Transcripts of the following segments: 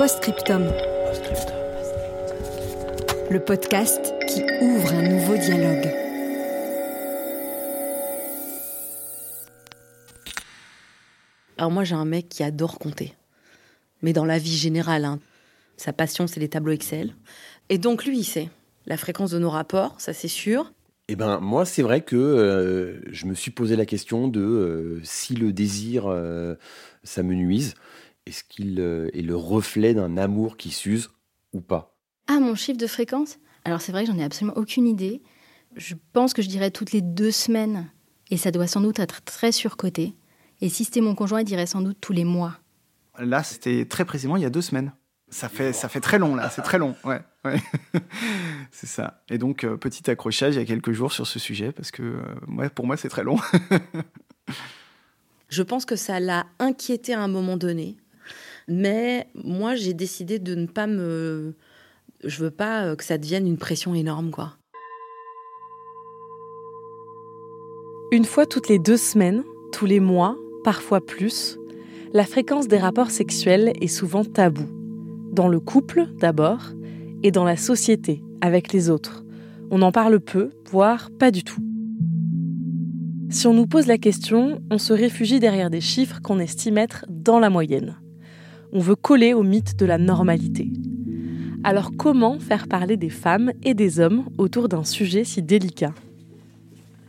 Postscriptum. Le podcast qui ouvre un nouveau dialogue. Alors moi j'ai un mec qui adore compter. Mais dans la vie générale, hein. sa passion c'est les tableaux Excel. Et donc lui il sait la fréquence de nos rapports, ça c'est sûr. Eh ben, moi, c'est vrai que euh, je me suis posé la question de euh, si le désir, euh, ça me nuise, est-ce qu'il euh, est le reflet d'un amour qui s'use ou pas? Ah, mon chiffre de fréquence? Alors c'est vrai que j'en ai absolument aucune idée. Je pense que je dirais toutes les deux semaines. Et ça doit sans doute être très surcoté. Et si c'était mon conjoint, il dirait sans doute tous les mois. Là, c'était très précisément il y a deux semaines. Ça fait, ça fait très long, là. C'est très long, ouais. ouais. c'est ça. Et donc, euh, petit accrochage il y a quelques jours sur ce sujet, parce que euh, ouais, pour moi, c'est très long. Je pense que ça l'a inquiété à un moment donné. Mais moi j'ai décidé de ne pas me... Je veux pas euh, que ça devienne une pression énorme, quoi. Une fois toutes les deux semaines, tous les mois, parfois plus, la fréquence des rapports sexuels est souvent taboue. Dans le couple, d'abord, et dans la société, avec les autres. On en parle peu, voire pas du tout. Si on nous pose la question, on se réfugie derrière des chiffres qu'on estime être dans la moyenne. On veut coller au mythe de la normalité. Alors comment faire parler des femmes et des hommes autour d'un sujet si délicat?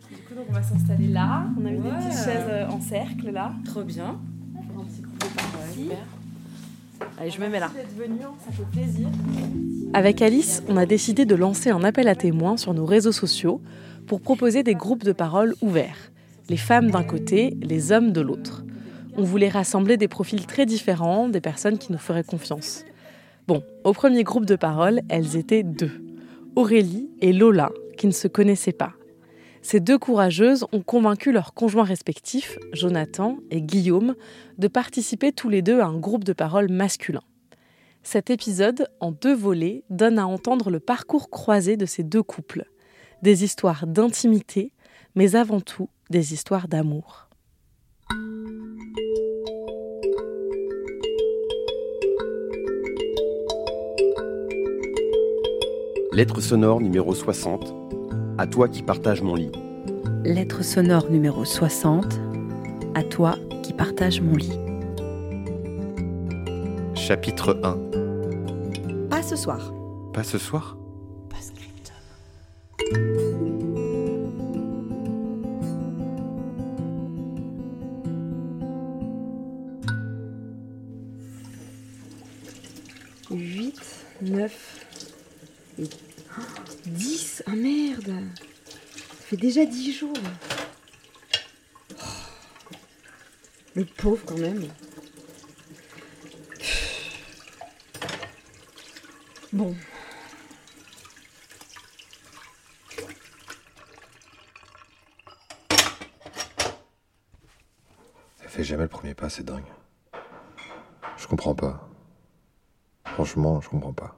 Du coup, donc on va s'installer là. On a mis des petites chaises euh, en cercle là. Trop bien. Un petit groupe de parole. Allez, je me mets là. d'être venu, ça fait plaisir. Avec Alice, on a décidé de lancer un appel à témoins sur nos réseaux sociaux pour proposer des groupes de parole ouverts. Les femmes d'un côté, les hommes de l'autre. On voulait rassembler des profils très différents, des personnes qui nous feraient confiance. Bon, au premier groupe de parole, elles étaient deux. Aurélie et Lola, qui ne se connaissaient pas. Ces deux courageuses ont convaincu leurs conjoints respectifs, Jonathan et Guillaume, de participer tous les deux à un groupe de parole masculin. Cet épisode, en deux volets, donne à entendre le parcours croisé de ces deux couples. Des histoires d'intimité, mais avant tout des histoires d'amour. Lettre sonore numéro 60. À toi qui partage mon lit. Lettre sonore numéro 60. À toi qui partage mon lit. Chapitre 1. Pas ce soir. Pas ce soir? Jours. Oh. Le pauvre quand même. Bon. Elle fait jamais le premier pas, c'est dingue. Je comprends pas. Franchement, je comprends pas.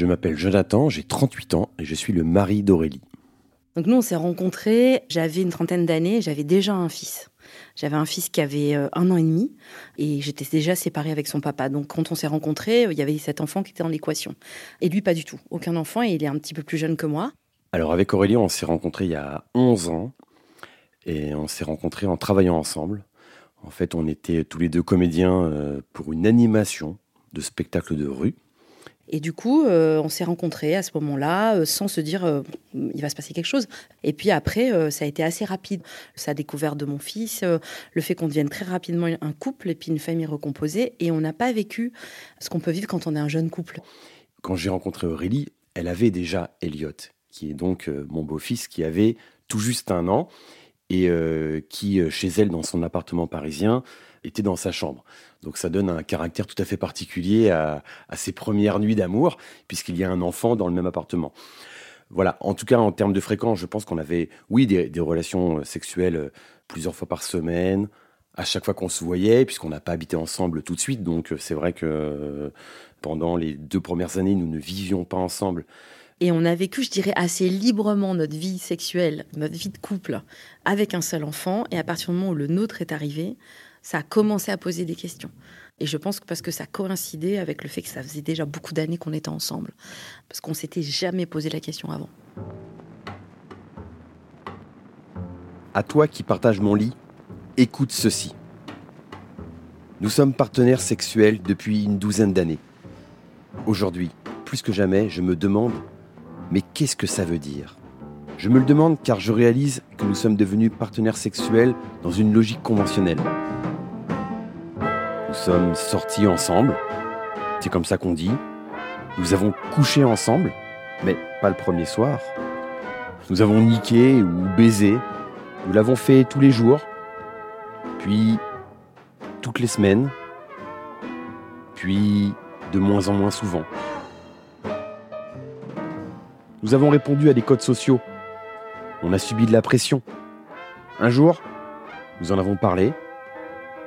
Je m'appelle Jonathan, j'ai 38 ans et je suis le mari d'Aurélie. Donc nous, on s'est rencontrés, j'avais une trentaine d'années, j'avais déjà un fils. J'avais un fils qui avait euh, un an et demi et j'étais déjà séparée avec son papa. Donc quand on s'est rencontrés, il y avait cet enfant qui était dans l'équation. Et lui, pas du tout. Aucun enfant et il est un petit peu plus jeune que moi. Alors avec Aurélie, on s'est rencontrés il y a 11 ans et on s'est rencontrés en travaillant ensemble. En fait, on était tous les deux comédiens euh, pour une animation de spectacle de rue. Et du coup, euh, on s'est rencontrés à ce moment-là, euh, sans se dire euh, il va se passer quelque chose. Et puis après, ça a été assez rapide. Sa découverte de mon fils, le fait qu'on devienne très rapidement un couple et puis une famille recomposée. Et on n'a pas vécu ce qu'on peut vivre quand on est un jeune couple. Quand j'ai rencontré Aurélie, elle avait déjà Elliot, qui est donc mon beau-fils, qui avait tout juste un an et qui, chez elle, dans son appartement parisien, était dans sa chambre. Donc ça donne un caractère tout à fait particulier à, à ces premières nuits d'amour, puisqu'il y a un enfant dans le même appartement. Voilà, en tout cas en termes de fréquence, je pense qu'on avait, oui, des, des, relations sexuelles plusieurs fois par semaine, à chaque fois qu'on se voyait, puisqu'on n'a pas habité ensemble tout de suite. Donc c'est vrai que pendant les deux premières années, nous ne vivions pas ensemble. Et on a vécu, je dirais, assez librement notre vie sexuelle, notre vie de couple, avec un seul enfant. Et à partir du moment où le nôtre est arrivé, ça a commencé à poser des questions. Et je pense que parce que ça coïncidait avec le fait que ça faisait déjà beaucoup d'années qu'on était ensemble. Parce qu'on s'était jamais posé la question avant. À toi qui partages mon lit, écoute ceci. Nous sommes partenaires sexuels depuis une douzaine d'années. Aujourd'hui, plus que jamais, je me demande, mais qu'est-ce que ça veut dire? Je me le demande car je réalise que nous sommes devenus partenaires sexuels dans une logique conventionnelle. Nous sommes sortis ensemble, c'est comme ça qu'on dit. Nous avons couché ensemble, mais pas le premier soir. Nous avons niqué ou baisé. Nous l'avons fait tous les jours, puis toutes les semaines, puis de moins en moins souvent. Nous avons répondu à des codes sociaux. On a subi de la pression. Un jour, nous en avons parlé.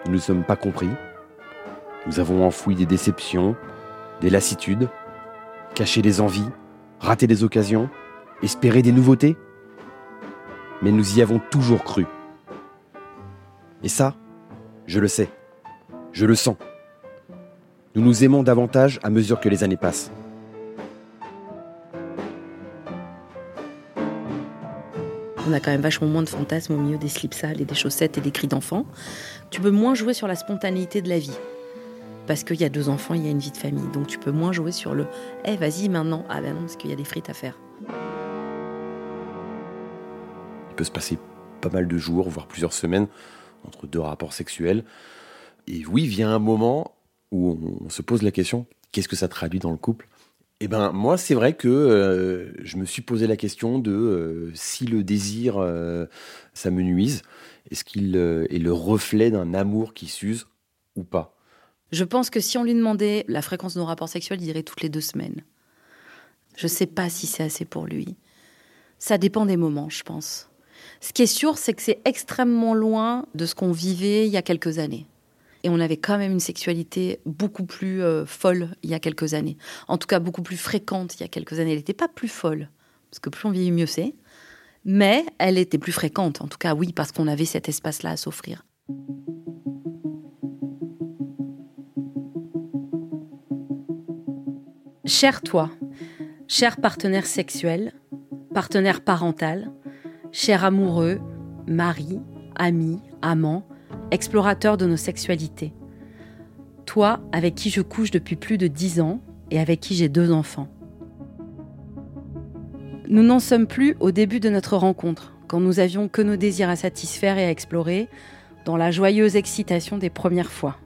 Nous ne nous sommes pas compris. Nous avons enfoui des déceptions, des lassitudes, caché des envies, raté des occasions, espéré des nouveautés. Mais nous y avons toujours cru. Et ça, je le sais. Je le sens. Nous nous aimons davantage à mesure que les années passent. On a quand même vachement moins de fantasmes au milieu des slips sales et des chaussettes et des cris d'enfants. Tu peux moins jouer sur la spontanéité de la vie. Parce qu'il y a deux enfants, il y a une vie de famille. Donc tu peux moins jouer sur le Eh, vas-y maintenant. Ah ben non, parce qu'il y a des frites à faire. Il peut se passer pas mal de jours, voire plusieurs semaines, entre deux rapports sexuels. Et oui, vient un moment où on se pose la question qu'est-ce que ça traduit dans le couple? Eh ben, moi, c'est vrai que euh, je me suis posé la question de euh, si le désir, euh, ça me nuise, est-ce qu'il est le reflet d'un amour qui s'use ou pas? Je pense que si on lui demandait la fréquence de nos rapports sexuels, il dirait toutes les deux semaines. Je ne sais pas si c'est assez pour lui. Ça dépend des moments, je pense. Ce qui est sûr, c'est que c'est extrêmement loin de ce qu'on vivait il y a quelques années. Et on avait quand même une sexualité beaucoup plus euh, folle il y a quelques années. En tout cas, beaucoup plus fréquente il y a quelques années. Elle n'était pas plus folle, parce que plus on vieillit, mieux c'est. Mais elle était plus fréquente, en tout cas, oui, parce qu'on avait cet espace-là à s'offrir. Cher toi, cher partenaire sexuel, partenaire parental, cher amoureux, mari, ami, amant, explorateur de nos sexualités. Toi, avec qui je couche depuis plus de dix ans et avec qui j'ai deux enfants. Nous n'en sommes plus au début de notre rencontre, quand nous avions que nos désirs à satisfaire et à explorer, dans la joyeuse excitation des premières fois.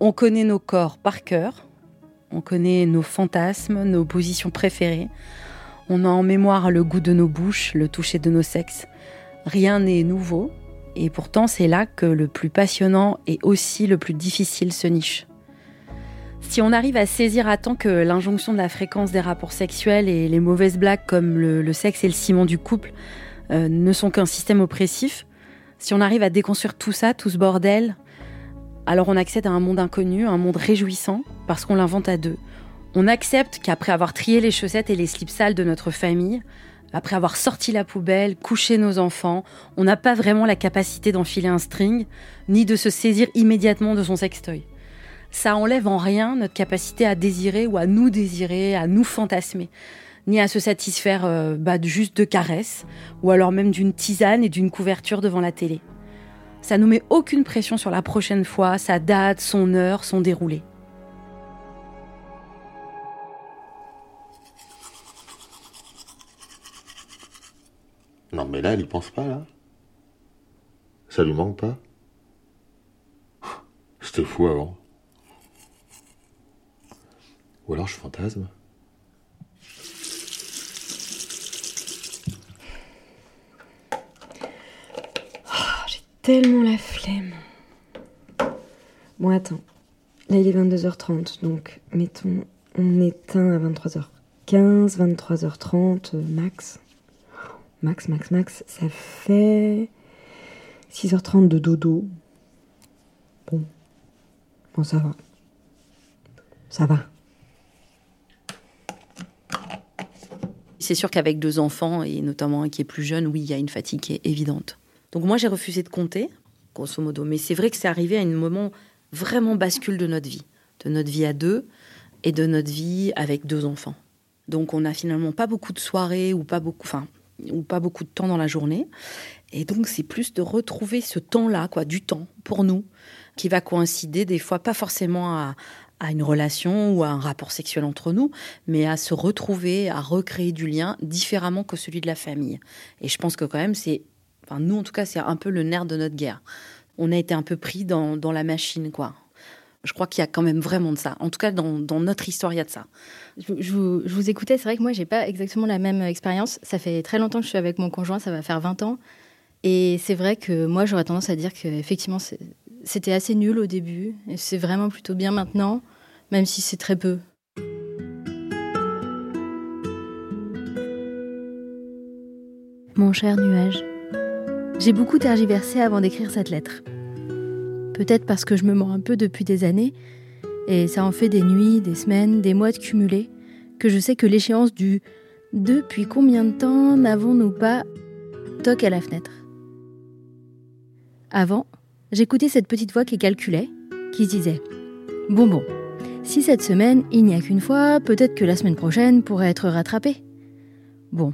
On connaît nos corps par cœur, on connaît nos fantasmes, nos positions préférées, on a en mémoire le goût de nos bouches, le toucher de nos sexes. Rien n'est nouveau, et pourtant c'est là que le plus passionnant et aussi le plus difficile se niche. Si on arrive à saisir à temps que l'injonction de la fréquence des rapports sexuels et les mauvaises blagues comme le, sexe et le ciment du couple euh, ne sont qu'un système oppressif, si on arrive à déconstruire tout ça, tout ce bordel, alors on accède à un monde inconnu, un monde réjouissant, parce qu'on l'invente à deux. On accepte qu'après avoir trié les chaussettes et les slips sales de notre famille, après avoir sorti la poubelle, couché nos enfants, on n'a pas vraiment la capacité d'enfiler un string, ni de se saisir immédiatement de son sextoy. Ça enlève en rien notre capacité à désirer ou à nous désirer, à nous fantasmer, ni à se satisfaire euh, bah, juste de caresses, ou alors même d'une tisane et d'une couverture devant la télé. Ça nous met aucune pression sur la prochaine fois, sa date, son heure, son déroulé. Non, mais là, elle y pense pas, là. Ça lui manque pas C'était fou avant. Ou alors je fantasme tellement la flemme. Bon, attends. Là, il est 22h30, donc mettons, on éteint à 23h15, 23h30, max. Max, max, max, ça fait 6h30 de dodo. Bon. Bon, ça va. Ça va. C'est sûr qu'avec deux enfants, et notamment un qui est plus jeune, oui, il y a une fatigue qui est évidente. Donc moi, j'ai refusé de compter, grosso modo. Mais c'est vrai que c'est arrivé à un moment vraiment bascule de notre vie, de notre vie à deux et de notre vie avec deux enfants. Donc on n'a finalement pas beaucoup de soirées ou pas beaucoup, enfin, ou pas beaucoup de temps dans la journée. Et donc c'est plus de retrouver ce temps-là, quoi, du temps pour nous, qui va coïncider des fois pas forcément à, à une relation ou à un rapport sexuel entre nous, mais à se retrouver, à recréer du lien différemment que celui de la famille. Et je pense que quand même, c'est, enfin nous en tout cas, c'est un peu le nerf de notre guerre. On a été un peu pris dans, dans la machine, quoi. Je crois qu'il y a quand même vraiment de ça. En tout cas, dans, dans notre histoire, il y a de ça. Je, je vous, je vous écoutais, c'est vrai que moi, j'ai pas exactement la même expérience. Ça fait très longtemps que je suis avec mon conjoint, ça va faire 20 ans. Et c'est vrai que moi, j'aurais tendance à dire qu'effectivement, c'était assez nul au début. Et c'est vraiment plutôt bien maintenant, même si c'est très peu. Mon cher nuage, j'ai beaucoup tergiversé avant d'écrire cette lettre. Peut-être parce que je me mens un peu depuis des années, et ça en fait des nuits, des semaines, des mois de cumulés, que je sais que l'échéance du depuis combien de temps n'avons-nous pas toque à la fenêtre. Avant, j'écoutais cette petite voix qui calculait, qui disait Bon, bon, si cette semaine il n'y a qu'une fois, peut-être que la semaine prochaine pourrait être rattrapée. Bon,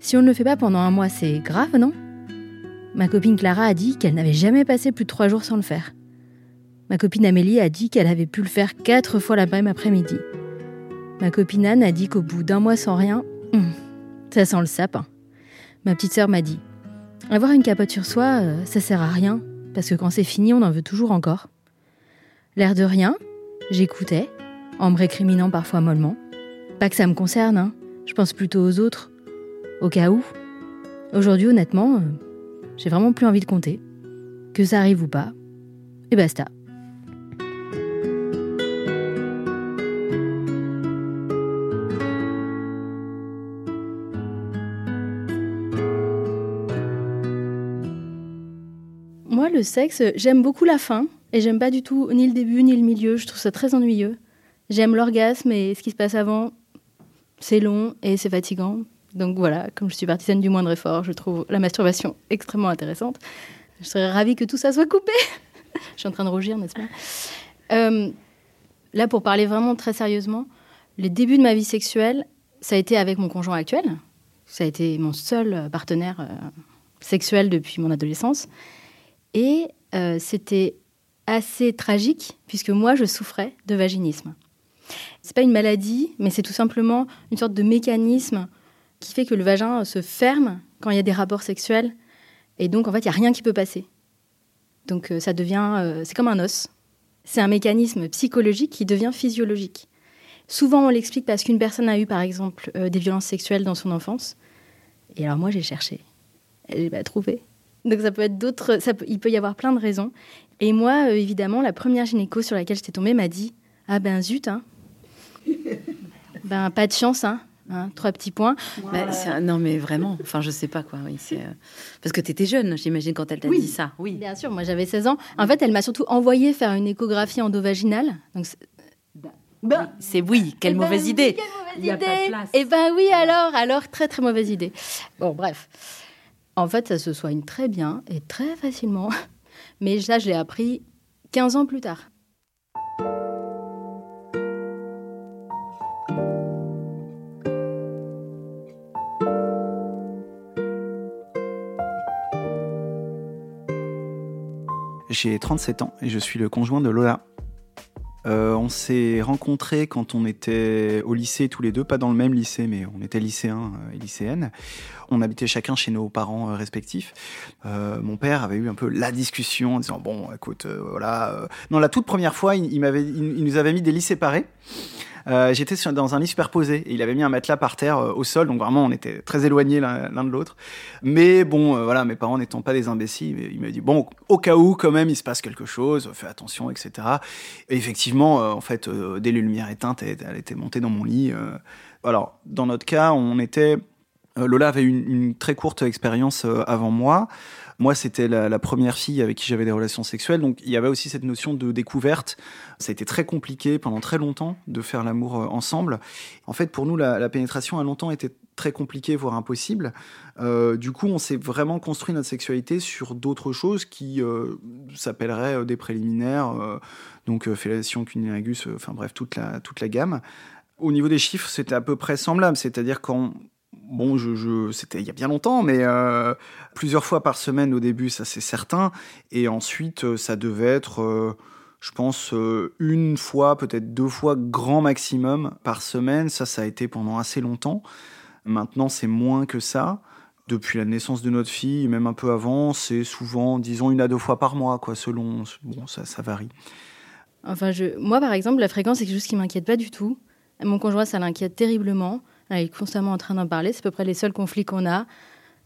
si on ne le fait pas pendant un mois, c'est grave, non? Ma copine Clara a dit qu'elle n'avait jamais passé plus de trois jours sans le faire. Ma copine Amélie a dit qu'elle avait pu le faire quatre fois la même après-midi. Ma copine Anne a dit qu'au bout d'un mois sans rien, hum, ça sent le sapin. Ma petite sœur m'a dit Avoir une capote sur soi, euh, ça sert à rien, parce que quand c'est fini, on en veut toujours encore. L'air de rien, j'écoutais, en me récriminant parfois mollement. Pas que ça me concerne, hein. je pense plutôt aux autres, au cas où. Aujourd'hui, honnêtement, euh, j'ai vraiment plus envie de compter. Que ça arrive ou pas, et basta. Moi, le sexe, j'aime beaucoup la fin, et j'aime pas du tout ni le début ni le milieu, je trouve ça très ennuyeux. J'aime l'orgasme, et ce qui se passe avant, c'est long et c'est fatigant. Donc voilà, comme je suis partisane du moindre effort, je trouve la masturbation extrêmement intéressante. Je serais ravie que tout ça soit coupé. je suis en train de rougir, n'est-ce pas? Euh, Là, pour parler vraiment très sérieusement, les débuts de ma vie sexuelle, ça a été avec mon conjoint actuel. Ça a été mon seul partenaire euh, sexuel depuis mon adolescence. Et euh, c'était assez tragique, puisque moi, je souffrais de vaginisme. C'est pas une maladie, mais c'est tout simplement une sorte de mécanisme qui fait que le vagin se ferme quand il y a des rapports sexuels. Et donc, en fait, il n'y a rien qui peut passer. Donc, euh, ça devient. euh, c'est comme un os. C'est un mécanisme psychologique qui devient physiologique. Souvent, on l'explique parce qu'une personne a eu, par exemple, euh, des violences sexuelles dans son enfance. Et alors, moi, j'ai cherché. Et j'ai pas trouvé. Donc, ça peut être d'autres. il peut y avoir plein de raisons. Et moi, évidemment, la première gynéco sur laquelle j'étais tombée m'a dit Ah ben zut, hein. ben pas de chance, hein. Hein, trois petits points. Bah, c'est un- non, mais vraiment, enfin, je sais pas quoi. Oui, c'est, euh, Parce que tu étais jeune, j'imagine, quand elle t'a dit ça. Oui. Bien sûr, moi j'avais 16 ans. En fait, elle m'a surtout envoyé faire une échographie endovaginale. Donc, c'est- Oui, C'est oui, quelle Eh ben mauvaise idée. quelle mauvaise Il y a pas de idée. place. Eh ben oui, alors, alors, très très mauvaise idée. Bon, bref. En fait, ça se soigne très bien et très facilement. Mais ça, je l'ai appris 15 ans plus tard. J'ai 37 ans et je suis le conjoint de Lola. Euh, on s'est rencontrés quand on était au lycée tous les deux, pas dans le même lycée, mais on était lycéens euh, et lycéennes. On habitait chacun chez nos parents euh, respectifs. Mon père avait eu un peu la discussion en disant bon, écoute, voilà. Non, la toute première fois, il, il nous avait mis des lits séparés. Euh, j'étais dans un lit superposé et il avait mis un matelas par terre euh, au sol, donc vraiment on était très éloignés l'un de l'autre. Mais bon, euh, voilà, mes parents n'étant pas des imbéciles, il m'a dit bon, au cas où quand même il se passe quelque chose, fais attention, etc. Et effectivement, en fait, dès les lumières éteintes, elle, était montée dans mon lit. alors, dans notre cas, on était Lola avait une, une très courte expérience avant moi. Moi, c'était la, première fille avec qui j'avais des relations sexuelles, donc il y avait aussi cette notion de découverte. Ça a été très compliqué pendant très longtemps de faire l'amour euh, ensemble. En fait, pour nous, la, pénétration a longtemps été très compliquée, voire impossible. Euh, du coup, on s'est vraiment construit notre sexualité sur d'autres choses qui euh, s'appelleraient des préliminaires, donc fellation, cunnilingus, enfin bref, toute la, toute la gamme. Au niveau des chiffres, c'était à peu près semblable, c'est-à-dire quand bon, je, c'était il y a bien longtemps, mais euh, plusieurs fois par semaine au début, ça c'est certain. Et ensuite, euh, ça devait être, euh, je pense, une fois, peut-être deux fois, grand maximum par semaine. Ça, ça a été pendant assez longtemps. Maintenant, c'est moins que ça. Depuis la naissance de notre fille, même un peu avant, c'est souvent, disons, une à deux fois par mois, quoi, selon. Bon, ça, varie. Enfin, je, moi, par exemple, la fréquence, c'est quelque chose qui m'inquiète pas du tout. Mon conjoint, ça l'inquiète terriblement. Il est constamment en train d'en parler. C'est à peu près les seuls conflits qu'on a.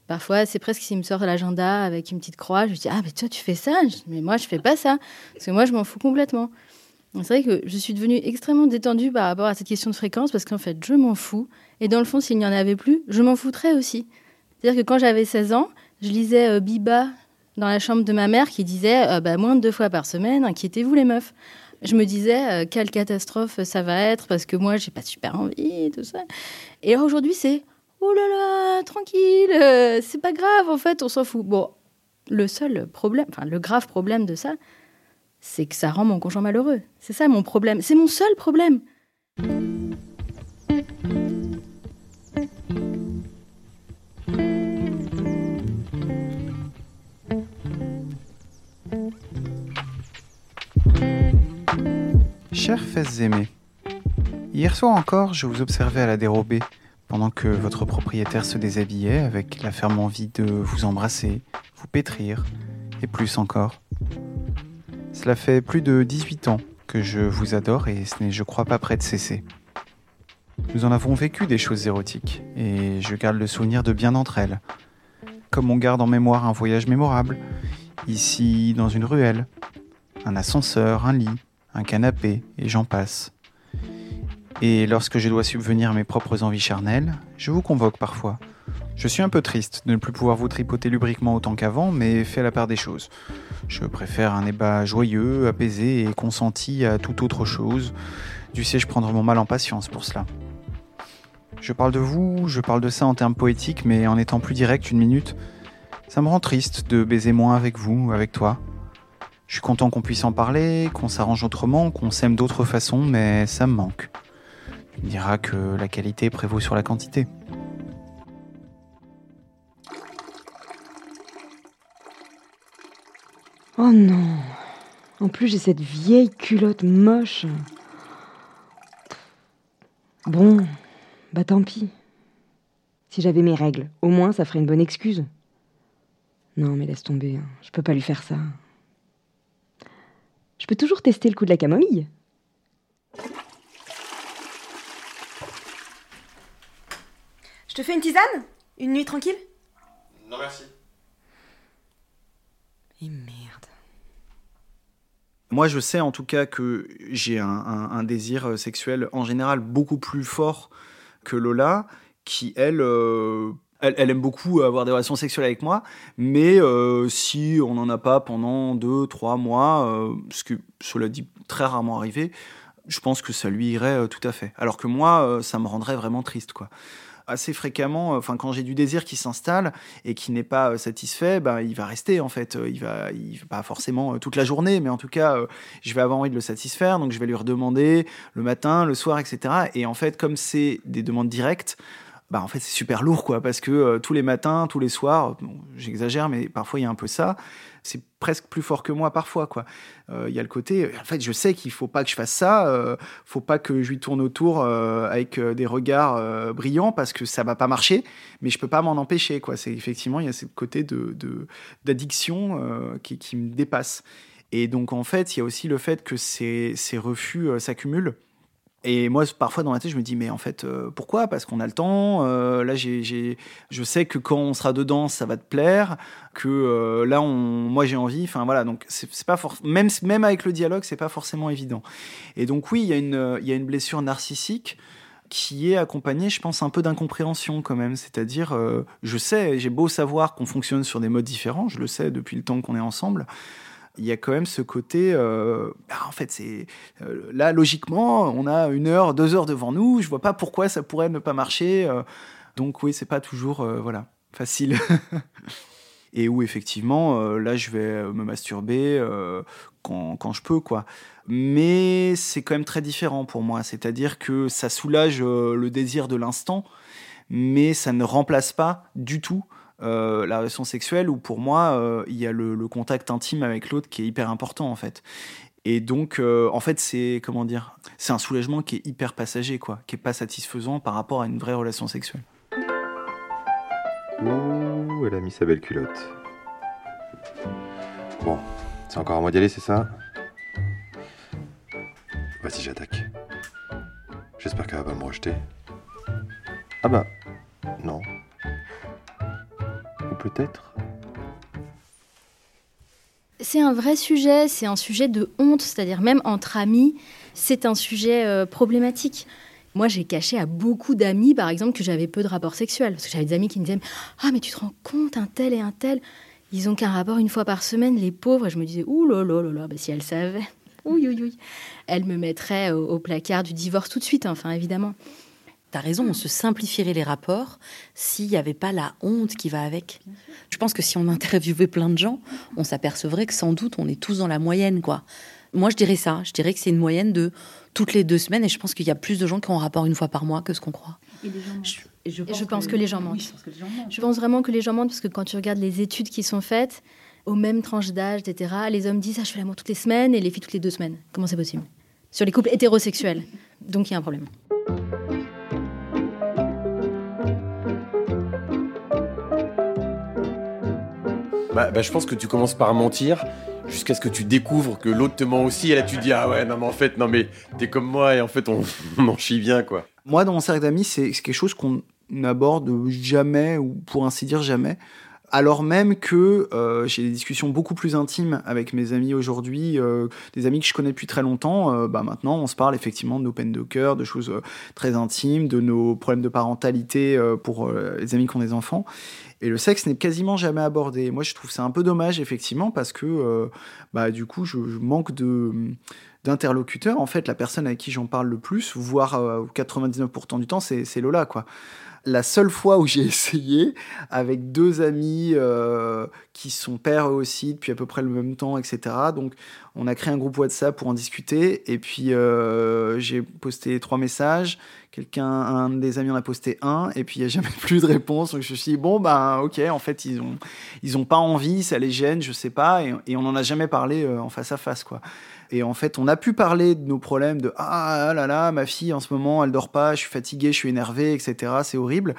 Parfois, c'est presque s'il me sort l'agenda avec une petite croix, je lui dis Ah, mais toi, tu fais ça? Mais moi, je fais pas ça. Parce que moi, je m'en fous complètement. C'est vrai que je suis devenue extrêmement détendue par rapport à cette question de fréquence parce qu'en fait, je m'en fous. Et dans le fond, s'il n'y en avait plus, je m'en foutrais aussi. C'est-à-dire que quand j'avais 16 ans, je lisais euh, Biba dans la chambre de ma mère qui disait euh, bah, moins de deux fois par semaine, inquiétez-vous les meufs je me disais euh, quelle catastrophe ça va être parce que moi j'ai pas super envie tout ça. Et aujourd'hui c'est oh là là tranquille, euh, c'est pas grave en fait on s'en fout. Bon, le seul problème, enfin le grave problème de ça, c'est que ça rend mon conjoint malheureux. C'est ça mon problème, c'est mon seul problème. Chers fesses aimés, hier soir encore, je vous observais à la dérobée, pendant que votre propriétaire se déshabillait avec la ferme envie de vous embrasser, vous pétrir, et plus encore. Cela fait plus de 18 ans que je vous adore et ce n'est, je crois, pas près de cesser. Nous en avons vécu des choses érotiques, et je garde le souvenir de bien d'entre elles. Comme on garde en mémoire un voyage mémorable, ici dans une ruelle, un ascenseur, un lit, un canapé, et j'en passe. Et lorsque je dois subvenir à mes propres envies charnelles, je vous convoque parfois. Je suis un peu triste de ne plus pouvoir vous tripoter lubriquement autant qu'avant, mais fais la part des choses. Je préfère un débat joyeux, apaisé et consenti à toute autre chose. Du sais-je prendre mon mal en patience pour cela. Je parle de vous, je parle de ça en termes poétiques, mais en étant plus direct une minute, ça me rend triste de baiser moins avec vous, avec toi. Je suis content qu'on puisse en parler, qu'on s'arrange autrement, qu'on s'aime d'autres façons, mais ça me manque. Tu me diras que la qualité prévaut sur la quantité. Oh non En plus, j'ai cette vieille culotte moche. Bon, bah tant pis. Si j'avais mes règles, au moins ça ferait une bonne excuse. Non, mais laisse tomber, hein. je peux pas lui faire ça. Je peux toujours tester le coup de la camomille. Je te fais une tisane? Une nuit tranquille? Non merci. Et merde. Moi, je sais en tout cas que j'ai un, désir euh, sexuel en général beaucoup plus fort que Lola, qui elle euh, elle, aime beaucoup avoir des relations sexuelles avec moi, mais euh, si on n'en a pas pendant deux, trois mois, euh, ce que cela dit très rarement arrivé, je pense que ça lui irait euh, tout à fait. Alors que moi, ça me rendrait vraiment triste, quoi. Assez fréquemment, enfin quand j'ai du désir qui s'installe et qui n'est pas satisfait, ben il va rester en fait. Il va, il pas forcément toute la journée, mais en tout cas, je vais avoir envie de le satisfaire, donc je vais lui redemander le matin, le soir, etc. Et en fait, comme c'est des demandes directes, bah en fait c'est super lourd quoi parce que euh, tous les matins, tous les soirs, j'exagère mais parfois il y a un peu ça, c'est presque plus fort que moi parfois quoi. Euh, il y a le côté en fait je sais qu'il faut pas que je fasse ça, euh, faut pas que je lui tourne autour avec des regards brillants parce que ça va pas marcher, mais je peux pas m'en empêcher quoi. C'est effectivement il y a ce côté de d'addiction qui, qui me dépasse. Et donc en fait, il y a aussi le fait que ces, ces refus s'accumulent Et moi, parfois dans la tête, je me dis, mais en fait, euh, pourquoi? Parce qu'on a le temps. euh, là, j'ai, je sais que quand on sera dedans, ça va te plaire. Que euh, là, moi, j'ai envie. Enfin, voilà. Donc, c'est, pas même, même avec le dialogue, c'est pas forcément évident. Et donc, oui, il y a y a une blessure narcissique qui est accompagnée, je pense, un peu d'incompréhension quand même. C'est-à-dire, je sais, j'ai beau savoir qu'on fonctionne sur des modes différents, je le sais depuis le temps qu'on est ensemble il y a quand même ce côté. euh, bah, en fait, c'est euh, là logiquement, on a une heure, deux heures devant nous. Je vois pas pourquoi ça pourrait ne pas marcher. euh, donc oui, c'est pas toujours voilà facile. Et où effectivement, là, je vais me masturber quand, quand je peux, quoi. Mais c'est quand même très différent pour moi. C'est-à-dire que ça soulage le désir de l'instant, mais ça ne remplace pas du tout euh, la relation sexuelle où pour moi euh, il y a le, contact intime avec l'autre qui est hyper important en fait et donc euh, en fait c'est comment dire c'est un soulagement qui est hyper passager quoi qui est pas satisfaisant par rapport à une vraie relation sexuelle Ouh, elle a mis sa belle culotte. Bon, c'est encore à moi d'y aller, c'est ça? Vas-y, j'attaque. J'espère qu'elle va pas me rejeter. Ah bah, non. Peut-être C'est un vrai sujet, c'est un sujet de honte, c'est-à-dire même entre amis, c'est un sujet euh, problématique. Moi, j'ai caché à beaucoup d'amis, par exemple, que j'avais peu de rapports sexuels. Parce que j'avais des amis qui me disaient Ah, mais tu te rends compte, un tel et un tel, ils ont qu'un rapport une fois par semaine, les pauvres. Et je me disais Ouh là là là là, bah, si oui, oui. Elles me mettraient au, au placard du divorce tout de suite, enfin, évidemment. T'as raison, on se simplifierait les rapports s'il n'y avait pas la honte qui va avec. Je pense que si on interviewait plein de gens, on s'apercevrait que sans doute on est tous dans la moyenne, quoi. Moi, je dirais ça. Je dirais que c'est une moyenne de toutes les deux semaines, et je pense qu'il y a plus de gens qui ont un rapport une fois par mois que ce qu'on croit. Et je pense que les gens mentent. Je pense vraiment que les gens mentent parce que quand tu regardes les études qui sont faites, aux mêmes tranches d'âge, etc., les hommes disent ah, je fais l'amour toutes les semaines et les filles toutes les deux semaines. Comment c'est possible? Sur les couples hétérosexuels. Donc il y a un problème. Bah, bah, je pense que tu commences par mentir jusqu'à ce que tu découvres que l'autre te ment aussi. Et là, tu te dis Ah ouais, non, mais en fait, non, mais t'es comme moi et en fait, on, on en chie bien, quoi. Moi, dans mon cercle d'amis, c'est quelque chose qu'on n'aborde jamais, ou pour ainsi dire jamais. Alors même que euh, j'ai des discussions beaucoup plus intimes avec mes amis aujourd'hui, euh, des amis que je connais depuis très longtemps, euh, bah maintenant on se parle effectivement de nos peines de cœur, de choses très intimes, de nos problèmes de parentalité pour les amis qui ont des enfants. Et le sexe n'est quasiment jamais abordé. Moi je trouve ça un peu dommage effectivement parce que euh, bah, du coup je, manque de d'interlocuteurs. En fait la personne avec qui j'en parle le plus, voire euh, 99% du temps, c'est Lola quoi la seule fois où j'ai essayé avec deux amis euh, qui sont pères eux aussi depuis à peu près le même temps, etc. Donc on a créé un groupe WhatsApp pour en discuter et puis euh, j'ai posté trois messages. Quelqu'un, un des amis en a posté un et puis il n'y a jamais plus de réponse. Donc je me suis dit bon ben ok en fait ils ont ils pas envie, ça les gêne, je sais pas et, et on n'en a jamais parlé euh, en face à face quoi. Et en fait, on a pu parler de nos problèmes, de ah là là, ma fille en ce moment, elle dort pas, je suis fatigué, je suis énervé, etc. C'est horrible.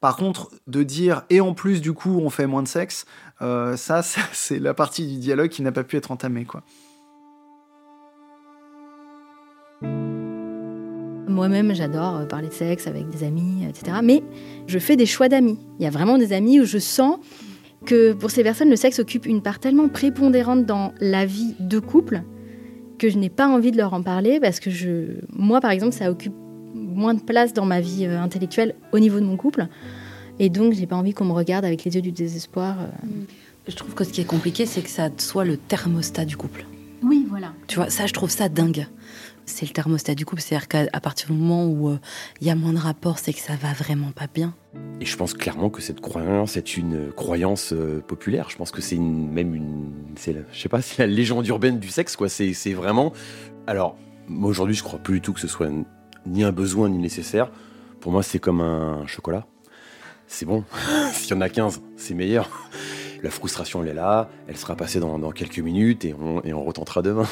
Par contre, de dire et en plus du coup on fait moins de sexe, euh, ça, ça, c'est la partie du dialogue qui n'a pas pu être entamée quoi. Moi-même, j'adore euh, parler de sexe avec des amis, etc. Mais je fais des choix d'amis. Il y a vraiment des amis où je sens que pour ces personnes, le sexe occupe une part tellement prépondérante dans la vie de couple que je n'ai pas envie de leur en parler parce que je, moi, par exemple, ça occupe moins de place dans ma vie euh, intellectuelle au niveau de mon couple. Et donc, j'ai pas envie qu'on me regarde avec les yeux du désespoir. euh. Je trouve que ce qui est compliqué, c'est que ça soit le thermostat du couple. Oui, voilà. Tu vois, ça, je trouve ça dingue. C'est le thermostat du couple, c'est-à-dire qu'à partir du moment où euh, il y a moins de rapports, c'est que ça va vraiment pas bien. Et je pense clairement que cette croyance est une croyance euh, populaire. Je pense que c'est même une, la- je sais pas, c'est la légende urbaine du sexe, quoi. C'est, vraiment. Alors, aujourd'hui, je crois plus du tout que ce soit ni un besoin ni nécessaire. Pour moi, c'est comme un chocolat. C'est bon. S'il y en a 15, c'est meilleur. La frustration, elle est là. Elle sera passée dans, dans quelques minutes et on, et on retentera demain.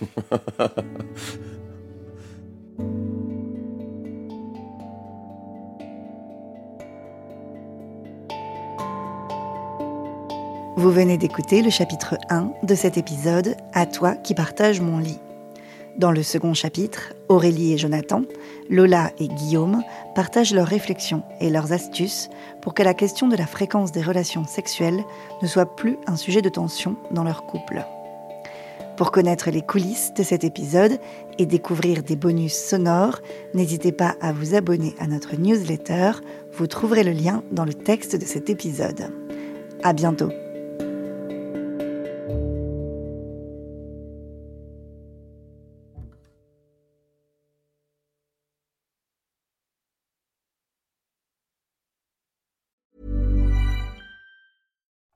Vous venez d'écouter le chapitre 1 de cet épisode À toi qui partage mon lit. Dans le second chapitre, Aurélie et Jonathan, Lola et Guillaume partagent leurs réflexions et leurs astuces pour que la question de la fréquence des relations sexuelles ne soit plus un sujet de tension dans leur couple. Pour connaître les coulisses de cet épisode et découvrir des bonus sonores, n'hésitez pas à vous abonner à notre newsletter. Vous trouverez le lien dans le texte de cet épisode. À bientôt!